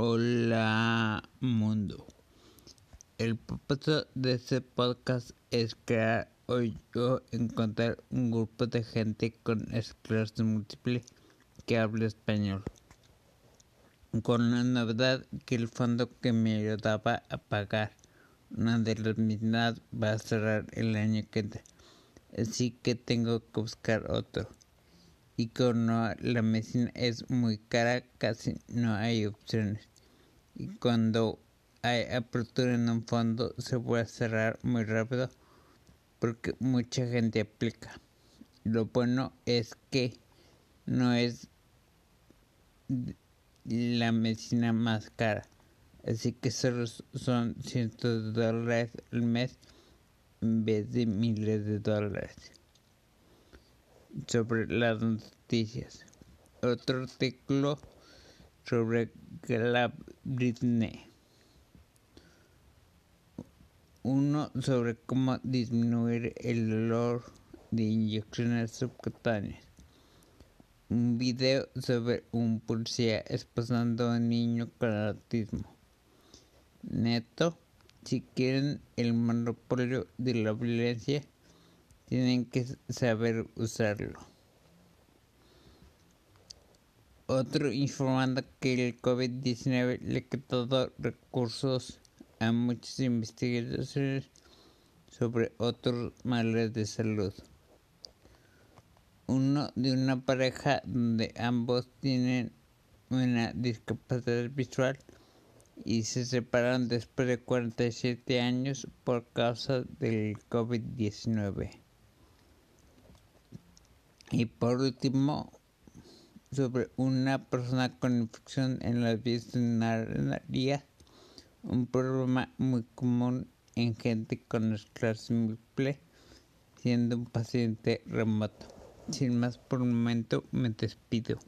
Hola mundo. El propósito de este podcast es crear hoy yo encontrar un grupo de gente con esclerosis múltiple que hable español. Con la novedad que el fondo que me ayudaba a pagar una de las mitad va a cerrar el año que entra. Así que tengo que buscar otro y como la medicina es muy cara, casi no hay opciones. Y cuando hay apertura en un fondo, se puede cerrar muy rápido porque mucha gente aplica. Lo bueno es que no es la medicina más cara, así que solo son cientos de dólares al mes en vez de miles de dólares sobre las noticias. Otro artículo sobre Glab Britney. Uno sobre cómo disminuir el dolor de inyecciones subcutáneas. Un video sobre un policía esposando a un niño con autismo. Neto, si quieren el monopolio de la violencia, tienen que saber usarlo. Otro informando que el COVID-19 le quitó recursos a muchas investigaciones sobre otros males de salud. Uno de una pareja donde ambos tienen una discapacidad visual y se separaron después de 47 años por causa del COVID-19. Y por último, sobre una persona con infección en las vías urinarias, un problema muy común en gente con esclerosis múltiple, siendo un paciente remoto. Sin más por un momento, me despido.